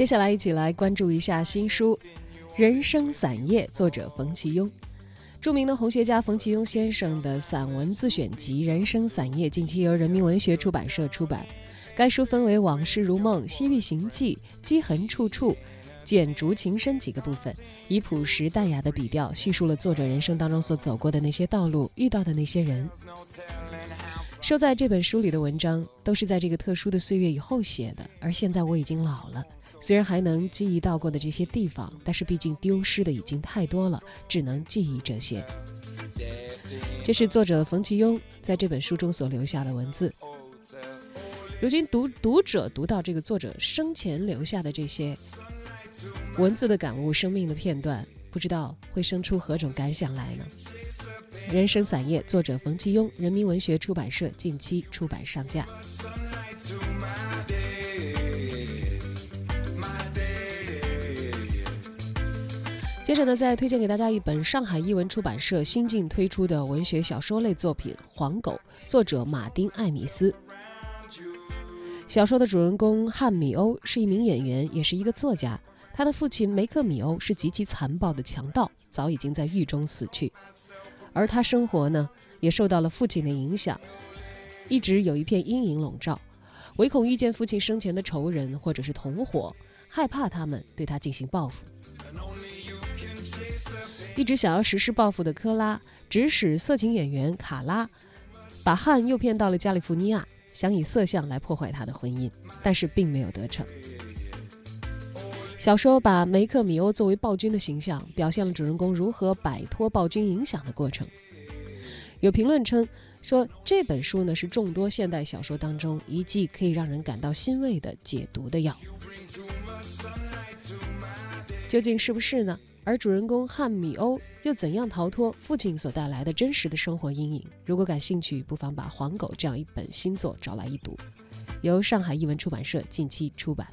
接下来一起来关注一下新书《人生散叶》，作者冯其庸。著名的红学家冯其庸先生的散文自选集《人生散叶》近期由人民文学出版社出版。该书分为《往事如梦》《西域行记》《积痕处处》《剪竹情深》几个部分，以朴实淡雅的笔调叙述了作者人生当中所走过的那些道路、遇到的那些人。收在这本书里的文章都是在这个特殊的岁月以后写的，而现在我已经老了，虽然还能记忆到过的这些地方，但是毕竟丢失的已经太多了，只能记忆这些。这是作者冯其庸在这本书中所留下的文字。如今读读者读到这个作者生前留下的这些文字的感悟、生命的片段，不知道会生出何种感想来呢？人生散页，作者冯其庸，人民文学出版社近期出版上架。接着呢，再推荐给大家一本上海译文出版社新近推出的文学小说类作品《黄狗》，作者马丁·艾米斯。小说的主人公汉米欧是一名演员，也是一个作家。他的父亲梅克米欧是极其残暴的强盗，早已经在狱中死去。而他生活呢，也受到了父亲的影响，一直有一片阴影笼罩，唯恐遇见父亲生前的仇人或者是同伙，害怕他们对他进行报复。一直想要实施报复的科拉，指使色情演员卡拉，把汉诱骗到了加利福尼亚，想以色相来破坏他的婚姻，但是并没有得逞。小说把梅克米欧作为暴君的形象，表现了主人公如何摆脱暴君影响的过程。有评论称说，这本书呢是众多现代小说当中一剂可以让人感到欣慰的解毒的药。究竟是不是呢？而主人公汉米欧又怎样逃脱父亲所带来的真实的生活阴影？如果感兴趣，不妨把《黄狗》这样一本新作找来一读，由上海译文出版社近期出版。